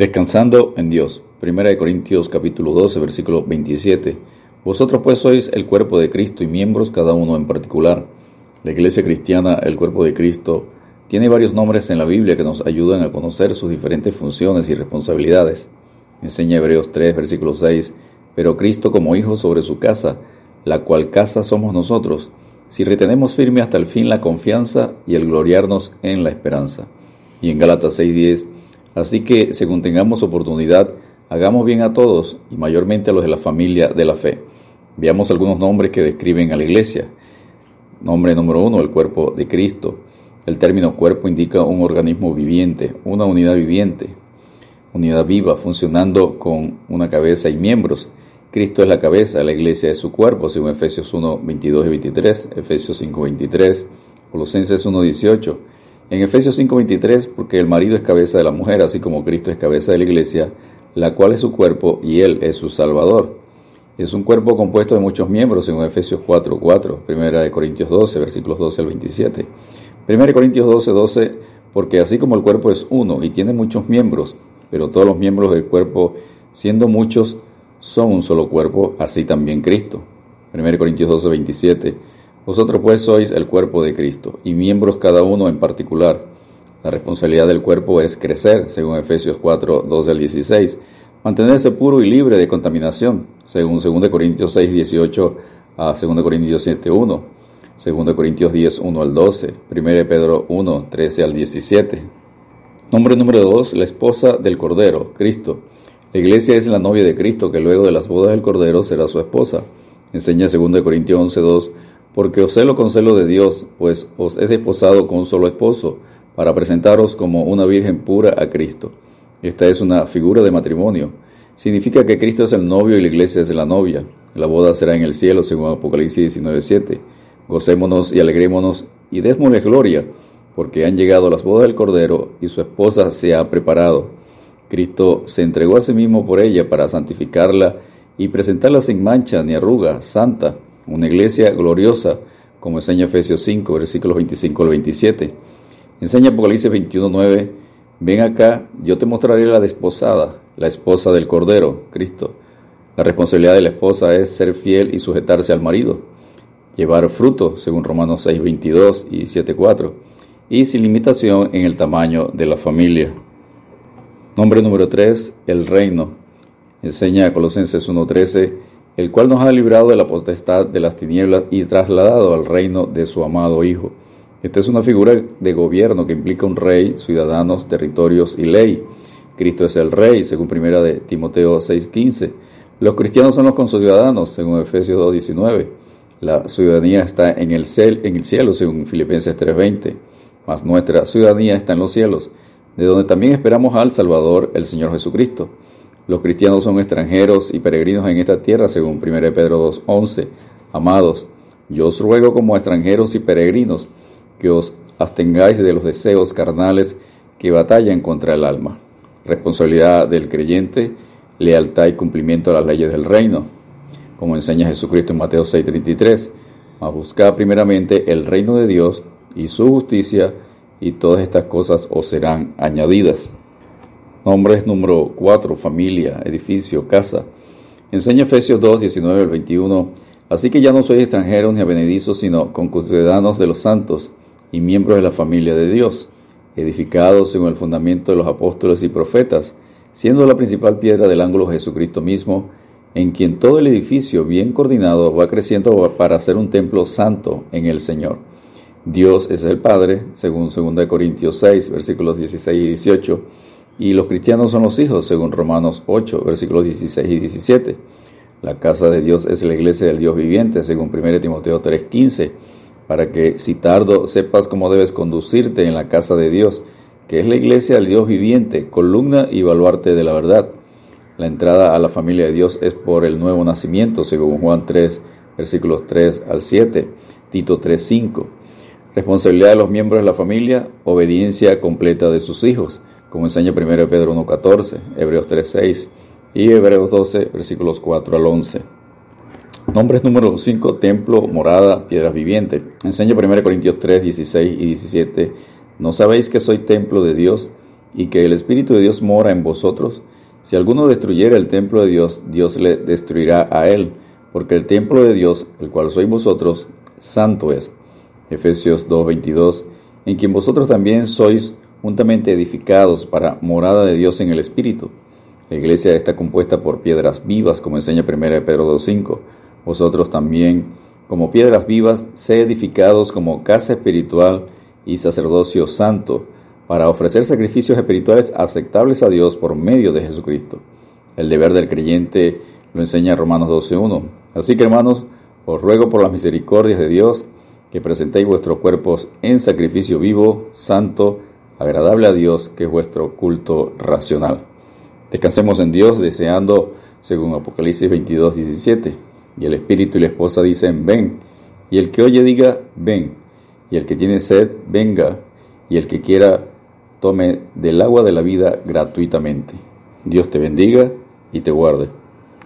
Descansando en Dios. Primera de Corintios capítulo 12, versículo 27. Vosotros pues sois el cuerpo de Cristo y miembros cada uno en particular. La iglesia cristiana, el cuerpo de Cristo, tiene varios nombres en la Biblia que nos ayudan a conocer sus diferentes funciones y responsabilidades. Enseña Hebreos 3, versículo 6, pero Cristo como hijo sobre su casa, la cual casa somos nosotros, si retenemos firme hasta el fin la confianza y el gloriarnos en la esperanza. Y en Gálatas 6, 10, Así que, según tengamos oportunidad, hagamos bien a todos y mayormente a los de la familia de la fe. Veamos algunos nombres que describen a la iglesia. Nombre número uno, el cuerpo de Cristo. El término cuerpo indica un organismo viviente, una unidad viviente, unidad viva, funcionando con una cabeza y miembros. Cristo es la cabeza, la iglesia es su cuerpo, según Efesios 1, 22 y 23, Efesios 5, 23, Colosenses 1, 18. En Efesios 5:23, porque el marido es cabeza de la mujer, así como Cristo es cabeza de la iglesia, la cual es su cuerpo y él es su salvador. Es un cuerpo compuesto de muchos miembros, en Efesios 4:4, Primera de Corintios 12, versículos 12 al 27. Primera de Corintios 12, 12, porque así como el cuerpo es uno y tiene muchos miembros, pero todos los miembros del cuerpo, siendo muchos, son un solo cuerpo, así también Cristo. Primera de Corintios 12, 27 vosotros pues sois el cuerpo de Cristo, y miembros cada uno en particular. La responsabilidad del cuerpo es crecer, según Efesios 4, 12 al 16, mantenerse puro y libre de contaminación, según 2 Corintios 6, 18 a 2 Corintios 7, 1, 2 Corintios 10, 1 al 12, 1 Pedro 1, 13 al 17. Nombre número 2, la esposa del Cordero, Cristo. La iglesia es la novia de Cristo, que luego de las bodas del Cordero será su esposa. Enseña 2 Corintios 11, 2, porque os celo con celo de Dios, pues os he desposado con un solo esposo, para presentaros como una virgen pura a Cristo. Esta es una figura de matrimonio. Significa que Cristo es el novio y la iglesia es la novia. La boda será en el cielo, según Apocalipsis 19:7. Gocémonos y alegrémonos y démosle gloria, porque han llegado las bodas del Cordero y su esposa se ha preparado. Cristo se entregó a sí mismo por ella para santificarla y presentarla sin mancha ni arruga, santa una iglesia gloriosa, como enseña Efesios 5, versículos 25 al 27. Enseña Apocalipsis 21, 9, ven acá, yo te mostraré la desposada, la esposa del Cordero, Cristo. La responsabilidad de la esposa es ser fiel y sujetarse al marido, llevar fruto, según Romanos 6, 22 y 7, 4, y sin limitación en el tamaño de la familia. Nombre número 3, el reino. Enseña Colosenses 1, 13, el cual nos ha librado de la potestad de las tinieblas y trasladado al reino de su amado Hijo. Esta es una figura de gobierno que implica un rey, ciudadanos, territorios y ley. Cristo es el rey, según primera de Timoteo 6:15. Los cristianos son los conciudadanos, según Efesios 2:19. La ciudadanía está en el, en el cielo, según Filipenses 3:20. Mas nuestra ciudadanía está en los cielos, de donde también esperamos al Salvador, el Señor Jesucristo los cristianos son extranjeros y peregrinos en esta tierra, según 1 Pedro 2.11. Amados, yo os ruego como extranjeros y peregrinos que os abstengáis de los deseos carnales que batallan contra el alma. Responsabilidad del creyente, lealtad y cumplimiento a las leyes del reino, como enseña Jesucristo en Mateo 6:33. Mas buscad primeramente el reino de Dios y su justicia, y todas estas cosas os serán añadidas. Nombres número 4, familia, edificio, casa. Enseña Efesios 2, 19 al 21. Así que ya no sois extranjeros ni avenedizos, sino conciudadanos de los santos y miembros de la familia de Dios, edificados según el fundamento de los apóstoles y profetas, siendo la principal piedra del ángulo Jesucristo mismo, en quien todo el edificio bien coordinado va creciendo para ser un templo santo en el Señor. Dios es el Padre, según 2 Corintios 6, versículos 16 y 18 y los cristianos son los hijos, según Romanos 8, versículos 16 y 17. La casa de Dios es la iglesia del Dios viviente, según 1 Timoteo 3, 15, para que si tardo sepas cómo debes conducirte en la casa de Dios, que es la iglesia del Dios viviente, columna y baluarte de la verdad. La entrada a la familia de Dios es por el nuevo nacimiento, según Juan 3, versículos 3 al 7, Tito 3, 5. Responsabilidad de los miembros de la familia, obediencia completa de sus hijos como enseña 1 Pedro 1.14, Hebreos 3.6 y Hebreos 12, versículos 4 al 11. Nombres número 5, templo, morada, piedras vivientes. Enseña 1 Corintios 3, 16 y 17. ¿No sabéis que soy templo de Dios y que el Espíritu de Dios mora en vosotros, si alguno destruyera el templo de Dios, Dios le destruirá a él, porque el templo de Dios, el cual sois vosotros, santo es. Efesios 2:22, en quien vosotros también sois juntamente edificados para morada de Dios en el Espíritu. La iglesia está compuesta por piedras vivas, como enseña 1 Pedro 2.5. Vosotros también, como piedras vivas, sé edificados como casa espiritual y sacerdocio santo, para ofrecer sacrificios espirituales aceptables a Dios por medio de Jesucristo. El deber del creyente lo enseña Romanos 12.1. Así que hermanos, os ruego por las misericordias de Dios que presentéis vuestros cuerpos en sacrificio vivo, santo, agradable a Dios, que es vuestro culto racional. Descansemos en Dios deseando, según Apocalipsis 22, 17. Y el Espíritu y la esposa dicen, ven. Y el que oye diga, ven. Y el que tiene sed, venga. Y el que quiera, tome del agua de la vida gratuitamente. Dios te bendiga y te guarde.